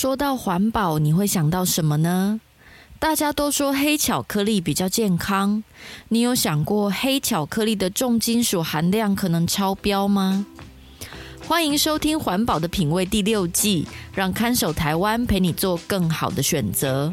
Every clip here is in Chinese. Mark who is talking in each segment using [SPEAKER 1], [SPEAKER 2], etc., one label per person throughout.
[SPEAKER 1] 说到环保，你会想到什么呢？大家都说黑巧克力比较健康，你有想过黑巧克力的重金属含量可能超标吗？欢迎收听《环保的品味》第六季，让看守台湾陪你做更好的选择。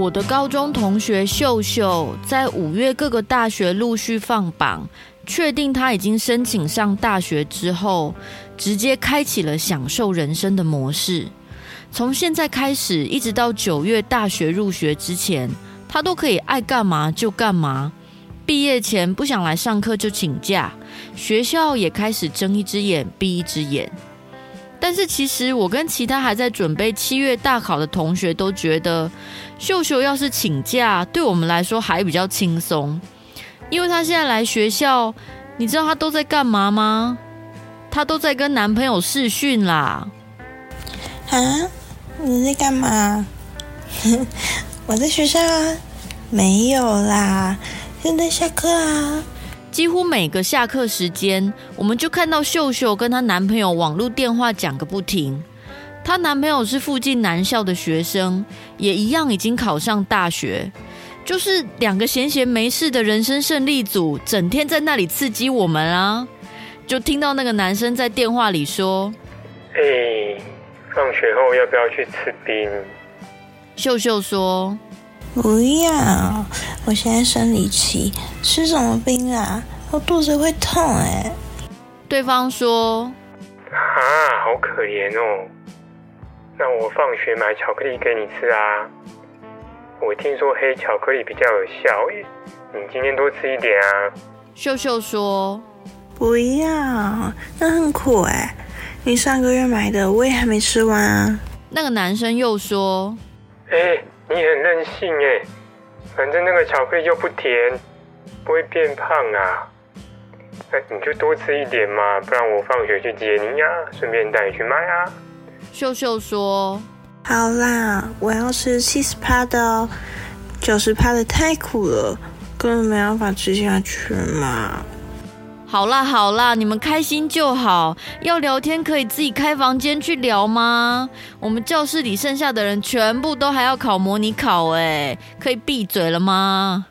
[SPEAKER 1] 我的高中同学秀秀，在五月各个大学陆续放榜，确定他已经申请上大学之后，直接开启了享受人生的模式。从现在开始，一直到九月大学入学之前，他都可以爱干嘛就干嘛。毕业前不想来上课就请假，学校也开始睁一只眼闭一只眼。但是其实我跟其他还在准备七月大考的同学都觉得，秀秀要是请假，对我们来说还比较轻松，因为她现在来学校，你知道她都在干嘛吗？她都在跟男朋友试训啦。
[SPEAKER 2] 啊？你在干嘛？我在学校啊，没有啦，现在下课啊。
[SPEAKER 1] 几乎每个下课时间，我们就看到秀秀跟她男朋友网络电话讲个不停。她男朋友是附近男校的学生，也一样已经考上大学，就是两个闲闲没事的人生胜利组，整天在那里刺激我们啊！就听到那个男生在电话里说：“
[SPEAKER 3] 哎，放学后要不要去吃冰？”
[SPEAKER 1] 秀秀说。
[SPEAKER 2] 不要！我现在生理期，吃什么冰啊？我肚子会痛哎。
[SPEAKER 1] 对方说：“
[SPEAKER 3] 啊，好可怜哦。那我放学买巧克力给你吃啊。我听说黑巧克力比较有效耶，你今天多吃一点啊。”
[SPEAKER 1] 秀秀说：“
[SPEAKER 2] 不要，那很苦哎。你上个月买的，我也还没吃完啊。”
[SPEAKER 1] 那个男生又说：“
[SPEAKER 3] 哎。”你很任性哎，反正那个巧克力又不甜，不会变胖啊。哎，你就多吃一点嘛，不然我放学去接你呀，顺便带你去买啊。
[SPEAKER 1] 秀秀说：“
[SPEAKER 2] 好啦，我要吃七十趴的哦，九十趴的太苦了，根本没办法吃下去嘛。”
[SPEAKER 1] 好啦好啦，你们开心就好。要聊天可以自己开房间去聊吗？我们教室里剩下的人全部都还要考模拟考，哎，可以闭嘴了吗？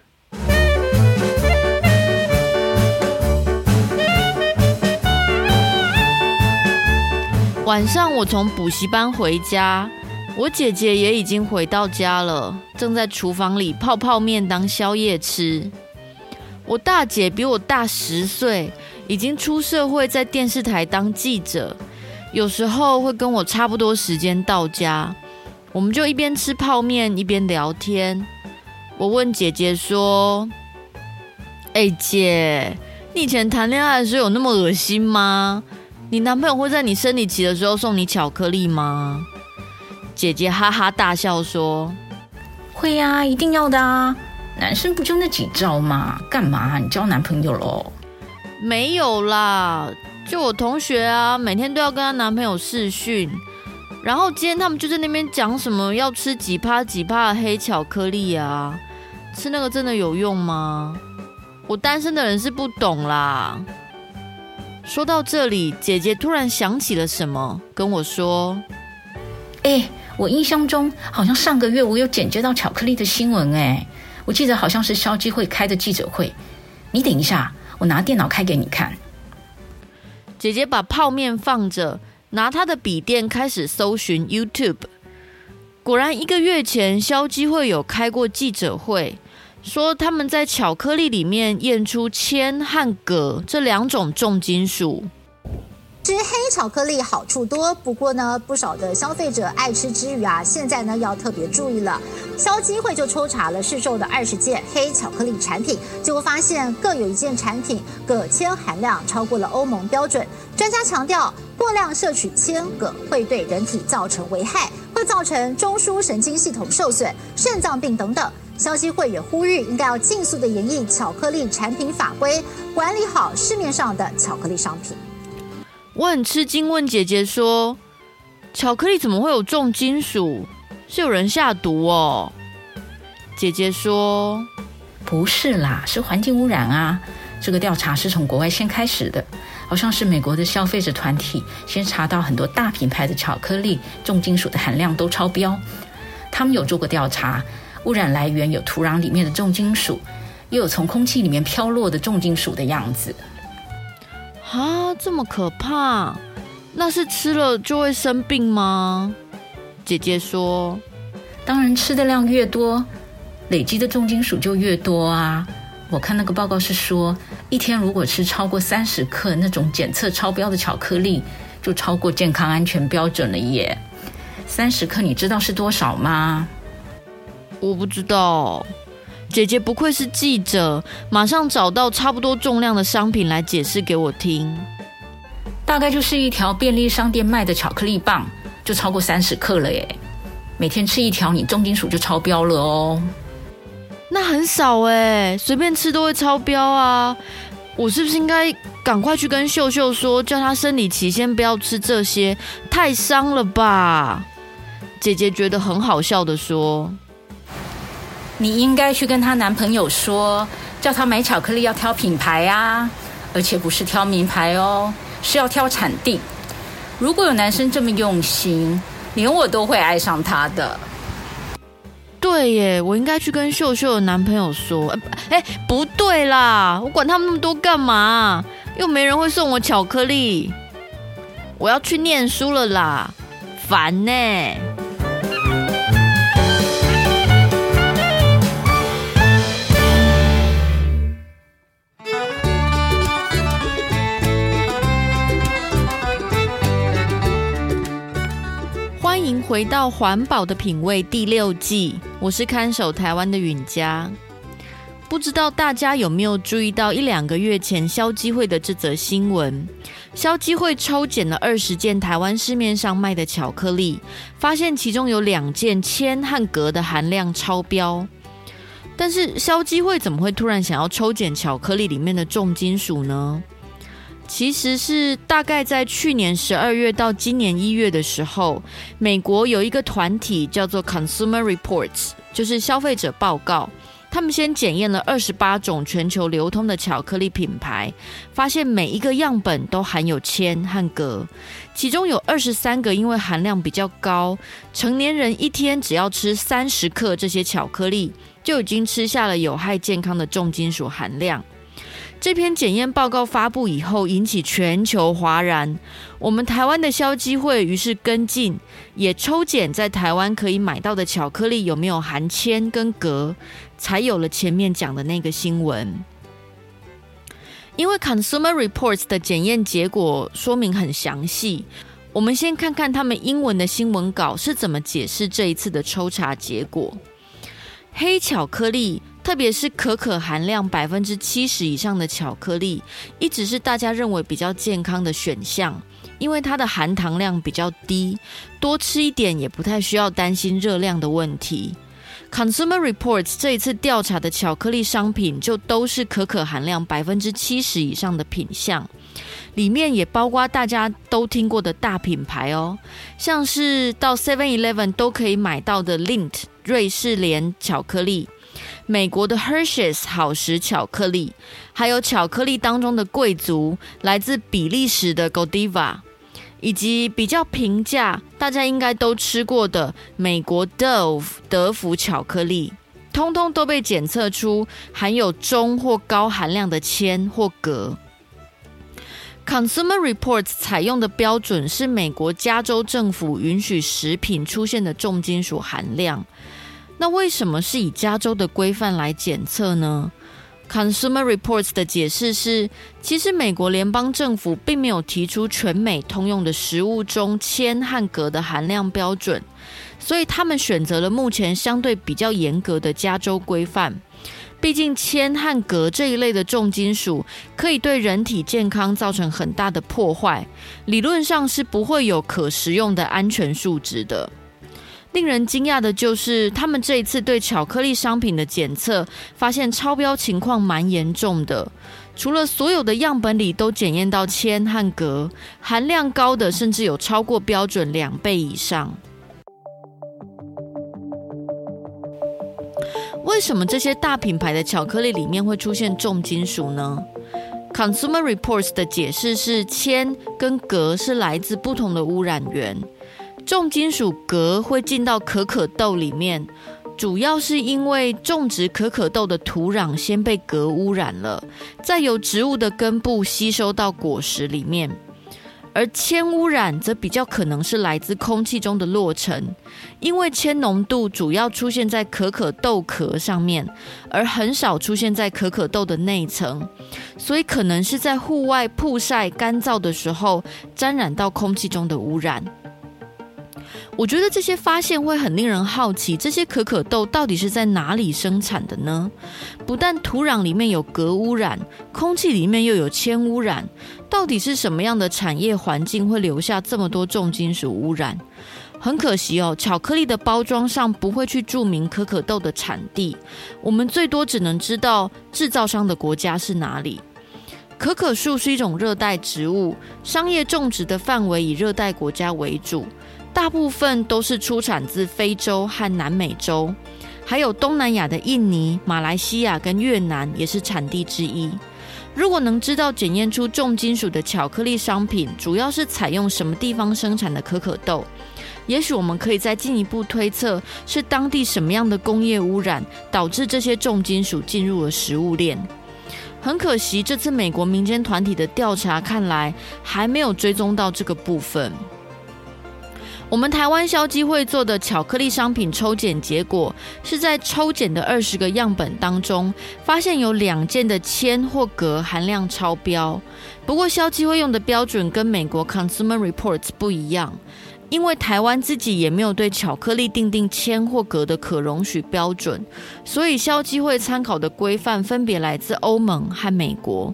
[SPEAKER 1] 晚上我从补习班回家，我姐姐也已经回到家了，正在厨房里泡泡面当宵夜吃。我大姐比我大十岁，已经出社会，在电视台当记者，有时候会跟我差不多时间到家，我们就一边吃泡面一边聊天。我问姐姐说：“哎，姐，你以前谈恋爱的时候有那么恶心吗？你男朋友会在你生理期的时候送你巧克力吗？”姐姐哈哈大笑说：“
[SPEAKER 4] 会呀，一定要的啊。”男生不就那几招吗？干嘛？你交男朋友喽？
[SPEAKER 1] 没有啦，就我同学啊，每天都要跟她男朋友视讯，然后今天他们就在那边讲什么要吃几趴几趴的黑巧克力啊，吃那个真的有用吗？我单身的人是不懂啦。说到这里，姐姐突然想起了什么，跟我说：“
[SPEAKER 4] 哎，我印象中好像上个月我有剪接到巧克力的新闻，哎。”我记得好像是消基会开的记者会，你等一下，我拿电脑开给你看。
[SPEAKER 1] 姐姐把泡面放着，拿她的笔电开始搜寻 YouTube。果然，一个月前消基会有开过记者会，说他们在巧克力里面验出铅和铬这两种重金属。
[SPEAKER 5] 吃黑巧克力好处多，不过呢，不少的消费者爱吃之余啊，现在呢要特别注意了。消基会就抽查了市售的二十件黑巧克力产品，结果发现各有一件产品铬铅含量超过了欧盟标准。专家强调，过量摄取铅铬会对人体造成危害，会造成中枢神经系统受损、肾脏病等等。消基会也呼吁，应该要尽速的研议巧克力产品法规，管理好市面上的巧克力商品。
[SPEAKER 1] 我很吃惊，问姐姐说：“巧克力怎么会有重金属？是有人下毒哦？”姐姐说：“
[SPEAKER 4] 不是啦，是环境污染啊。这个调查是从国外先开始的，好像是美国的消费者团体先查到很多大品牌的巧克力重金属的含量都超标。他们有做过调查，污染来源有土壤里面的重金属，又有从空气里面飘落的重金属的样子。”
[SPEAKER 1] 啊，这么可怕！那是吃了就会生病吗？姐姐说，
[SPEAKER 4] 当然吃的量越多，累积的重金属就越多啊。我看那个报告是说，一天如果吃超过三十克那种检测超标的巧克力，就超过健康安全标准了耶。三十克你知道是多少吗？
[SPEAKER 1] 我不知道。姐姐不愧是记者，马上找到差不多重量的商品来解释给我听。
[SPEAKER 4] 大概就是一条便利商店卖的巧克力棒，就超过三十克了耶。每天吃一条，你重金属就超标了哦。
[SPEAKER 1] 那很少哎，随便吃都会超标啊。我是不是应该赶快去跟秀秀说，叫她生理期先不要吃这些，太伤了吧？姐姐觉得很好笑的说。
[SPEAKER 4] 你应该去跟她男朋友说，叫她买巧克力要挑品牌啊，而且不是挑名牌哦，是要挑产地。如果有男生这么用心，连我都会爱上他的。
[SPEAKER 1] 对耶，我应该去跟秀秀的男朋友说。哎，不对啦，我管他们那么多干嘛？又没人会送我巧克力。我要去念书了啦，烦呢。回到环保的品味第六季，我是看守台湾的允嘉。不知道大家有没有注意到一两个月前消基会的这则新闻？消基会抽检了二十件台湾市面上卖的巧克力，发现其中有两件铅和铬的含量超标。但是消基会怎么会突然想要抽检巧克力里面的重金属呢？其实是大概在去年十二月到今年一月的时候，美国有一个团体叫做 Consumer Reports，就是消费者报告。他们先检验了二十八种全球流通的巧克力品牌，发现每一个样本都含有铅和铬，其中有二十三个因为含量比较高，成年人一天只要吃三十克这些巧克力，就已经吃下了有害健康的重金属含量。这篇检验报告发布以后，引起全球哗然。我们台湾的消基会于是跟进，也抽检在台湾可以买到的巧克力有没有含铅跟铬，才有了前面讲的那个新闻。因为 Consumer Reports 的检验结果说明很详细，我们先看看他们英文的新闻稿是怎么解释这一次的抽查结果。黑巧克力。特别是可可含量百分之七十以上的巧克力，一直是大家认为比较健康的选项，因为它的含糖量比较低，多吃一点也不太需要担心热量的问题。Consumer Reports 这一次调查的巧克力商品，就都是可可含量百分之七十以上的品项，里面也包括大家都听过的大品牌哦，像是到 Seven Eleven 都可以买到的 Lindt 瑞士莲巧克力。美国的 Hershey's 好时巧克力，还有巧克力当中的贵族，来自比利时的 Godiva，以及比较平价，大家应该都吃过的美国 Dove 德芙巧克力，通通都被检测出含有中或高含量的铅或铬。Consumer Reports 采用的标准是美国加州政府允许食品出现的重金属含量。那为什么是以加州的规范来检测呢？Consumer Reports 的解释是，其实美国联邦政府并没有提出全美通用的食物中铅和镉的含量标准，所以他们选择了目前相对比较严格的加州规范。毕竟铅和镉这一类的重金属可以对人体健康造成很大的破坏，理论上是不会有可食用的安全数值的。令人惊讶的就是，他们这一次对巧克力商品的检测发现超标情况蛮严重的。除了所有的样本里都检验到铅和镉，含量高的甚至有超过标准两倍以上。为什么这些大品牌的巧克力里面会出现重金属呢？Consumer Reports 的解释是，铅跟镉是来自不同的污染源。重金属镉会进到可可豆里面，主要是因为种植可可豆的土壤先被镉污染了，再由植物的根部吸收到果实里面。而铅污染则比较可能是来自空气中的落尘，因为铅浓度主要出现在可可豆壳上面，而很少出现在可可豆的内层，所以可能是在户外曝晒干燥的时候沾染到空气中的污染。我觉得这些发现会很令人好奇，这些可可豆到底是在哪里生产的呢？不但土壤里面有镉污染，空气里面又有铅污染，到底是什么样的产业环境会留下这么多重金属污染？很可惜哦，巧克力的包装上不会去注明可可豆的产地，我们最多只能知道制造商的国家是哪里。可可树是一种热带植物，商业种植的范围以热带国家为主。大部分都是出产自非洲和南美洲，还有东南亚的印尼、马来西亚跟越南也是产地之一。如果能知道检验出重金属的巧克力商品主要是采用什么地方生产的可可豆，也许我们可以再进一步推测是当地什么样的工业污染导致这些重金属进入了食物链。很可惜，这次美国民间团体的调查看来还没有追踪到这个部分。我们台湾消基会做的巧克力商品抽检结果，是在抽检的二十个样本当中，发现有两件的铅或鎘含量超标。不过消基会用的标准跟美国 Consumer Reports 不一样，因为台湾自己也没有对巧克力订定铅或鎘的可容许标准，所以消基会参考的规范分别来自欧盟和美国。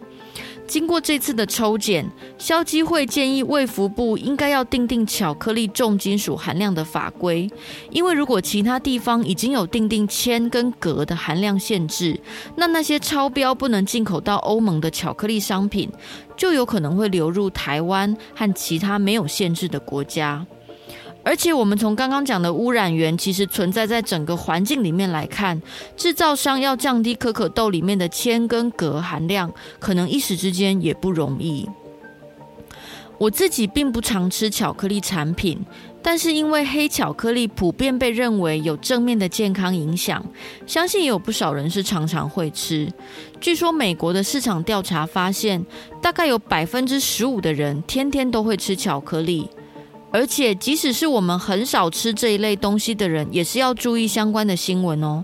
[SPEAKER 1] 经过这次的抽检，消基会建议卫福部应该要定定巧克力重金属含量的法规，因为如果其他地方已经有定定铅跟镉的含量限制，那那些超标不能进口到欧盟的巧克力商品，就有可能会流入台湾和其他没有限制的国家。而且，我们从刚刚讲的污染源其实存在在整个环境里面来看，制造商要降低可可豆里面的铅跟镉含量，可能一时之间也不容易。我自己并不常吃巧克力产品，但是因为黑巧克力普遍被认为有正面的健康影响，相信也有不少人是常常会吃。据说美国的市场调查发现，大概有百分之十五的人天天都会吃巧克力。而且，即使是我们很少吃这一类东西的人，也是要注意相关的新闻哦，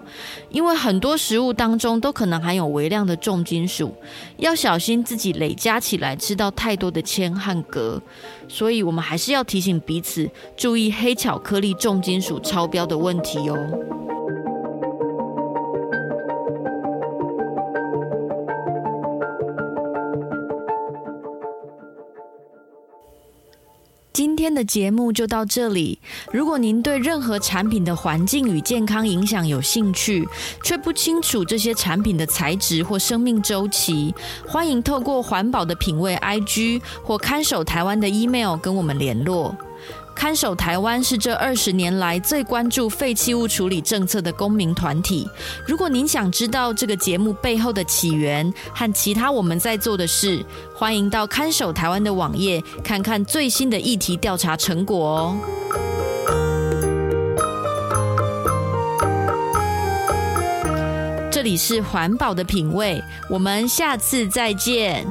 [SPEAKER 1] 因为很多食物当中都可能含有微量的重金属，要小心自己累加起来吃到太多的铅和镉。所以，我们还是要提醒彼此注意黑巧克力重金属超标的问题哦。今天的节目就到这里。如果您对任何产品的环境与健康影响有兴趣，却不清楚这些产品的材质或生命周期，欢迎透过环保的品味 IG 或看守台湾的 email 跟我们联络。看守台湾是这二十年来最关注废弃物处理政策的公民团体。如果您想知道这个节目背后的起源和其他我们在做的事，欢迎到看守台湾的网页看看最新的议题调查成果哦。这里是环保的品味，我们下次再见。